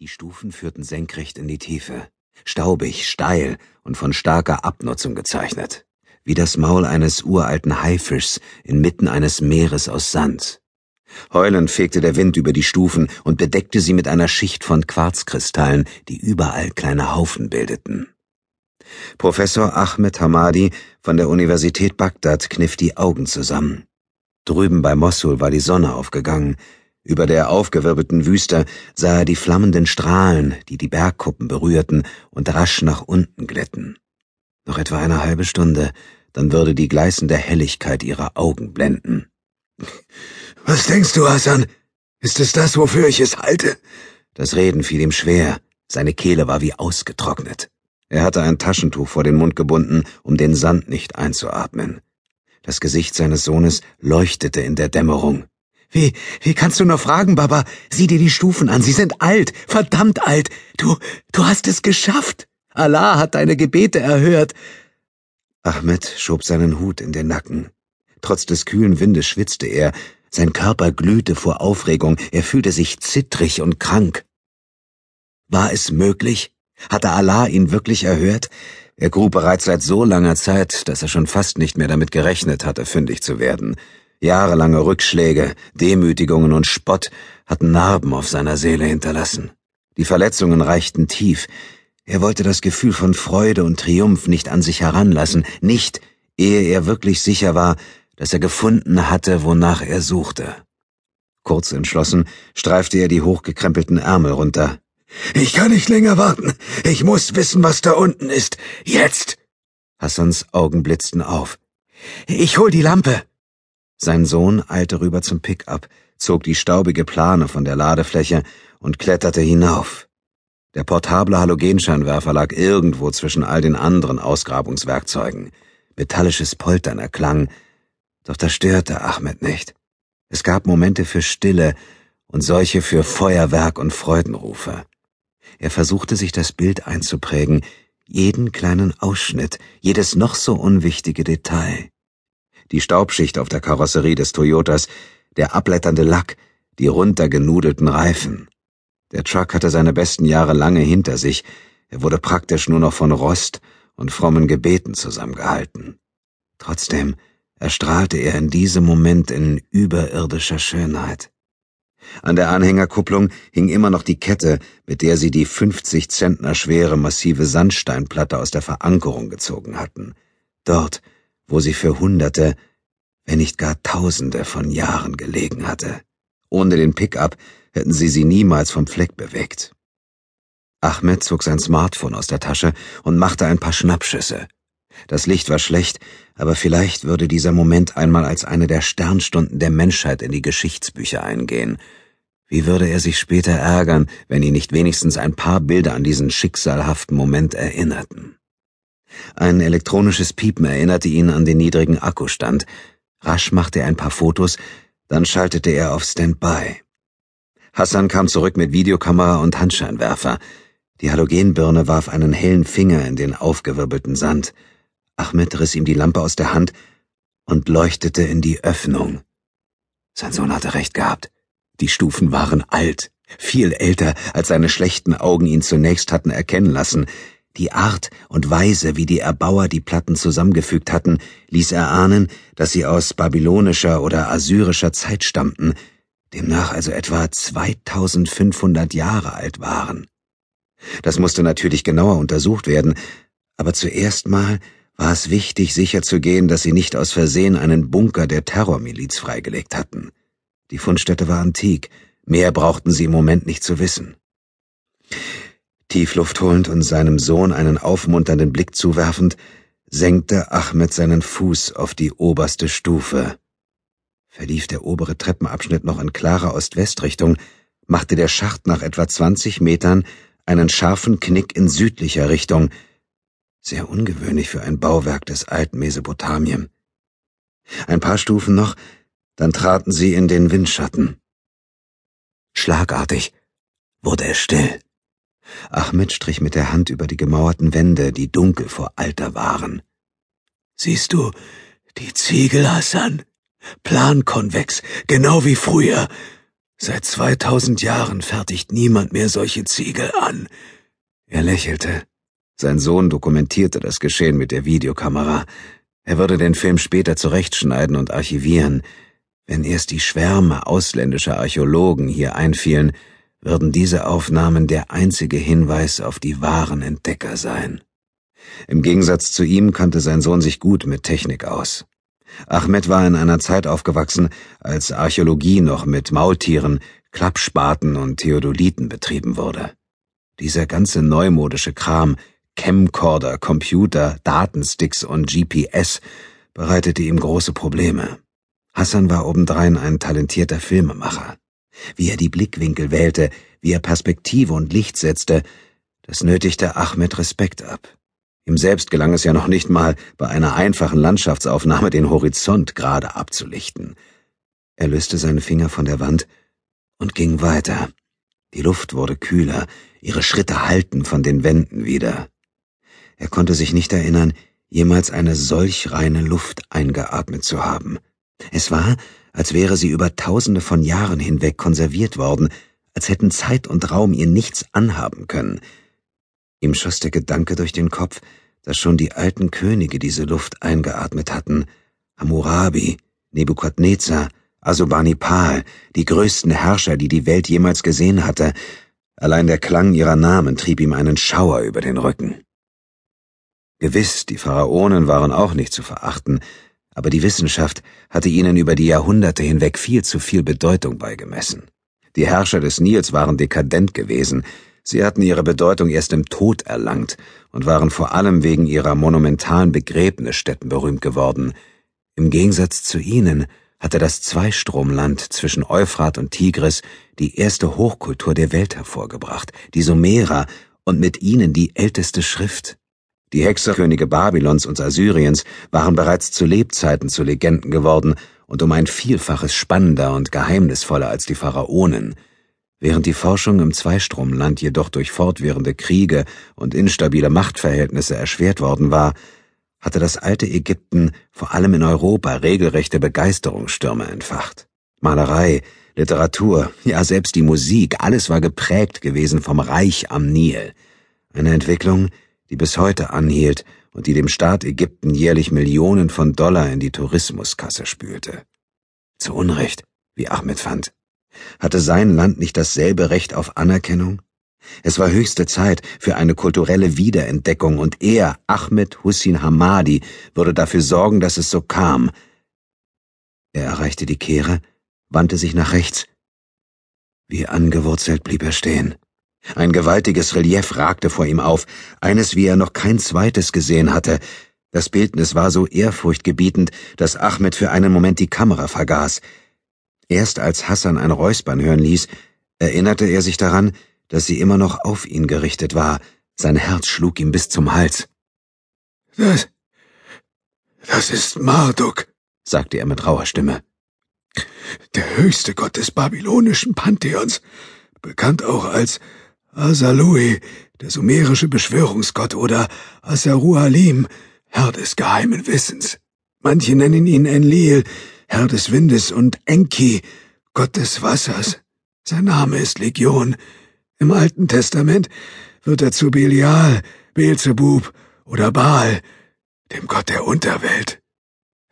Die Stufen führten senkrecht in die Tiefe, staubig, steil und von starker Abnutzung gezeichnet, wie das Maul eines uralten Haifischs inmitten eines Meeres aus Sand. Heulend fegte der Wind über die Stufen und bedeckte sie mit einer Schicht von Quarzkristallen, die überall kleine Haufen bildeten. Professor Ahmed Hamadi von der Universität Bagdad kniff die Augen zusammen. Drüben bei Mossul war die Sonne aufgegangen, über der aufgewirbelten Wüste sah er die flammenden Strahlen, die die Bergkuppen berührten und rasch nach unten glitten. Noch etwa eine halbe Stunde, dann würde die gleißende Helligkeit ihrer Augen blenden. Was denkst du, Hassan? Ist es das, wofür ich es halte? Das Reden fiel ihm schwer, seine Kehle war wie ausgetrocknet. Er hatte ein Taschentuch vor den Mund gebunden, um den Sand nicht einzuatmen. Das Gesicht seines Sohnes leuchtete in der Dämmerung. Wie, wie kannst du nur fragen, Baba? Sieh dir die Stufen an, sie sind alt, verdammt alt. Du, du hast es geschafft. Allah hat deine Gebete erhört. Ahmed schob seinen Hut in den Nacken. Trotz des kühlen Windes schwitzte er, sein Körper glühte vor Aufregung, er fühlte sich zittrig und krank. War es möglich? Hatte Allah ihn wirklich erhört? Er grub bereits seit so langer Zeit, dass er schon fast nicht mehr damit gerechnet hatte, fündig zu werden. Jahrelange Rückschläge, Demütigungen und Spott hatten Narben auf seiner Seele hinterlassen. Die Verletzungen reichten tief. Er wollte das Gefühl von Freude und Triumph nicht an sich heranlassen, nicht, ehe er wirklich sicher war, dass er gefunden hatte, wonach er suchte. Kurz entschlossen streifte er die hochgekrempelten Ärmel runter. Ich kann nicht länger warten. Ich muss wissen, was da unten ist. Jetzt! Hassans Augen blitzten auf. Ich hol die Lampe. Sein Sohn eilte rüber zum Pickup, zog die staubige Plane von der Ladefläche und kletterte hinauf. Der portable Halogenscheinwerfer lag irgendwo zwischen all den anderen Ausgrabungswerkzeugen. Metallisches Poltern erklang, doch das störte Ahmed nicht. Es gab Momente für Stille und solche für Feuerwerk und Freudenrufe. Er versuchte sich das Bild einzuprägen, jeden kleinen Ausschnitt, jedes noch so unwichtige Detail die Staubschicht auf der Karosserie des Toyotas, der abblätternde Lack, die runtergenudelten Reifen. Der Truck hatte seine besten Jahre lange hinter sich, er wurde praktisch nur noch von Rost und frommen Gebeten zusammengehalten. Trotzdem erstrahlte er in diesem Moment in überirdischer Schönheit. An der Anhängerkupplung hing immer noch die Kette, mit der sie die 50 Zentner schwere massive Sandsteinplatte aus der Verankerung gezogen hatten. Dort, wo sie für Hunderte, wenn nicht gar Tausende von Jahren gelegen hatte. Ohne den Pickup hätten sie sie niemals vom Fleck bewegt. Ahmed zog sein Smartphone aus der Tasche und machte ein paar Schnappschüsse. Das Licht war schlecht, aber vielleicht würde dieser Moment einmal als eine der Sternstunden der Menschheit in die Geschichtsbücher eingehen. Wie würde er sich später ärgern, wenn ihn nicht wenigstens ein paar Bilder an diesen schicksalhaften Moment erinnerten? Ein elektronisches Piepen erinnerte ihn an den niedrigen Akkustand. Rasch machte er ein paar Fotos, dann schaltete er auf Standby. Hassan kam zurück mit Videokamera und Handscheinwerfer. Die Halogenbirne warf einen hellen Finger in den aufgewirbelten Sand. Ahmed riss ihm die Lampe aus der Hand und leuchtete in die Öffnung. Sein Sohn hatte recht gehabt. Die Stufen waren alt, viel älter, als seine schlechten Augen ihn zunächst hatten erkennen lassen. Die Art und Weise, wie die Erbauer die Platten zusammengefügt hatten, ließ erahnen, dass sie aus babylonischer oder assyrischer Zeit stammten, demnach also etwa 2500 Jahre alt waren. Das musste natürlich genauer untersucht werden, aber zuerst mal war es wichtig, sicherzugehen, dass sie nicht aus Versehen einen Bunker der Terrormiliz freigelegt hatten. Die Fundstätte war antik, mehr brauchten sie im Moment nicht zu wissen. Tiefluft holend und seinem Sohn einen aufmunternden Blick zuwerfend, senkte Ahmed seinen Fuß auf die oberste Stufe. Verlief der obere Treppenabschnitt noch in klarer Ost-West-Richtung, machte der Schacht nach etwa 20 Metern einen scharfen Knick in südlicher Richtung, sehr ungewöhnlich für ein Bauwerk des alten Mesopotamien. Ein paar Stufen noch, dann traten sie in den Windschatten. Schlagartig wurde es still. Ahmed strich mit der Hand über die gemauerten Wände, die dunkel vor Alter waren. Siehst du, die Ziegel, Hassan? Plankonvex, genau wie früher. Seit 2000 Jahren fertigt niemand mehr solche Ziegel an. Er lächelte. Sein Sohn dokumentierte das Geschehen mit der Videokamera. Er würde den Film später zurechtschneiden und archivieren. Wenn erst die Schwärme ausländischer Archäologen hier einfielen, würden diese Aufnahmen der einzige Hinweis auf die wahren Entdecker sein. Im Gegensatz zu ihm kannte sein Sohn sich gut mit Technik aus. Ahmed war in einer Zeit aufgewachsen, als Archäologie noch mit Maultieren, Klappspaten und Theodoliten betrieben wurde. Dieser ganze neumodische Kram, Camcorder, Computer, Datensticks und GPS, bereitete ihm große Probleme. Hassan war obendrein ein talentierter Filmemacher. Wie er die Blickwinkel wählte, wie er Perspektive und Licht setzte, das nötigte Ahmed Respekt ab. Ihm selbst gelang es ja noch nicht mal, bei einer einfachen Landschaftsaufnahme den Horizont gerade abzulichten. Er löste seine Finger von der Wand und ging weiter. Die Luft wurde kühler, ihre Schritte hallten von den Wänden wieder. Er konnte sich nicht erinnern, jemals eine solch reine Luft eingeatmet zu haben. Es war, als wäre sie über tausende von Jahren hinweg konserviert worden, als hätten Zeit und Raum ihr nichts anhaben können. Ihm schoss der Gedanke durch den Kopf, dass schon die alten Könige diese Luft eingeatmet hatten. Hammurabi, Nebukadnezar, Assurbanipal, die größten Herrscher, die die Welt jemals gesehen hatte. Allein der Klang ihrer Namen trieb ihm einen Schauer über den Rücken. Gewiss, die Pharaonen waren auch nicht zu verachten, aber die Wissenschaft hatte ihnen über die Jahrhunderte hinweg viel zu viel Bedeutung beigemessen. Die Herrscher des Nils waren dekadent gewesen, Sie hatten ihre Bedeutung erst im Tod erlangt und waren vor allem wegen ihrer monumentalen Begräbnisstätten berühmt geworden. Im Gegensatz zu ihnen hatte das Zweistromland zwischen Euphrat und Tigris die erste Hochkultur der Welt hervorgebracht, die Sumerer und mit ihnen die älteste Schrift. Die Hexerkönige Babylons und Assyriens waren bereits zu Lebzeiten zu Legenden geworden und um ein Vielfaches spannender und geheimnisvoller als die Pharaonen. Während die Forschung im Zweistromland jedoch durch fortwährende Kriege und instabile Machtverhältnisse erschwert worden war, hatte das alte Ägypten vor allem in Europa regelrechte Begeisterungsstürme entfacht. Malerei, Literatur, ja selbst die Musik, alles war geprägt gewesen vom Reich am Nil. Eine Entwicklung, die bis heute anhielt und die dem Staat Ägypten jährlich Millionen von Dollar in die Tourismuskasse spülte. Zu Unrecht, wie Ahmed fand. Hatte sein Land nicht dasselbe Recht auf Anerkennung? Es war höchste Zeit für eine kulturelle Wiederentdeckung und er, Ahmed Hussein Hamadi, würde dafür sorgen, dass es so kam. Er erreichte die Kehre, wandte sich nach rechts. Wie angewurzelt blieb er stehen. Ein gewaltiges Relief ragte vor ihm auf, eines wie er noch kein zweites gesehen hatte. Das Bildnis war so ehrfurchtgebietend, dass Ahmed für einen Moment die Kamera vergaß. Erst als Hassan ein Räuspern hören ließ, erinnerte er sich daran, dass sie immer noch auf ihn gerichtet war. Sein Herz schlug ihm bis zum Hals. Das, das ist Marduk, sagte er mit rauer Stimme. Der höchste Gott des babylonischen Pantheons, bekannt auch als Asalui, der sumerische Beschwörungsgott, oder Asarualim, Herr des geheimen Wissens. Manche nennen ihn Enlil, Herr des Windes, und Enki, Gott des Wassers. Sein Name ist Legion. Im Alten Testament wird er zu Belial, Beelzebub oder Baal, dem Gott der Unterwelt.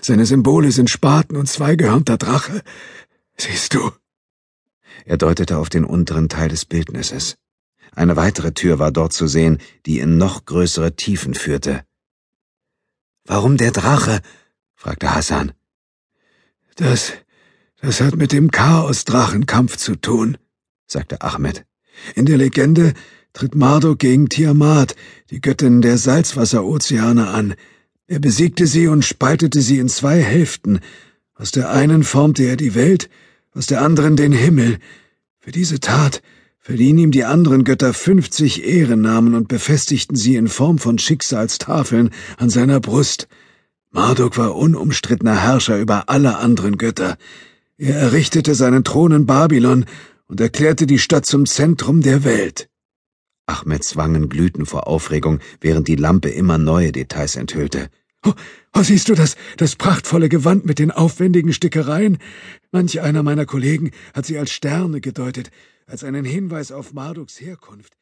Seine Symbole sind Spaten und zweigehörnter Drache. Siehst du? Er deutete auf den unteren Teil des Bildnisses. Eine weitere Tür war dort zu sehen, die in noch größere Tiefen führte. Warum der Drache? fragte Hassan. Das, das hat mit dem Chaos-Drachenkampf zu tun, sagte Ahmed. In der Legende tritt Marduk gegen Tiamat, die Göttin der Salzwasserozeane, an. Er besiegte sie und spaltete sie in zwei Hälften. Aus der einen formte er die Welt, aus der anderen den Himmel. Für diese Tat verliehen ihm die anderen Götter fünfzig Ehrennamen und befestigten sie in Form von Schicksalstafeln an seiner Brust. Marduk war unumstrittener Herrscher über alle anderen Götter. Er errichtete seinen Thron in Babylon und erklärte die Stadt zum Zentrum der Welt. Ahmeds Wangen glühten vor Aufregung, während die Lampe immer neue Details enthüllte. Oh, oh, siehst du das, das prachtvolle Gewand mit den aufwendigen Stickereien? Manch einer meiner Kollegen hat sie als Sterne gedeutet, als einen Hinweis auf Marduks Herkunft.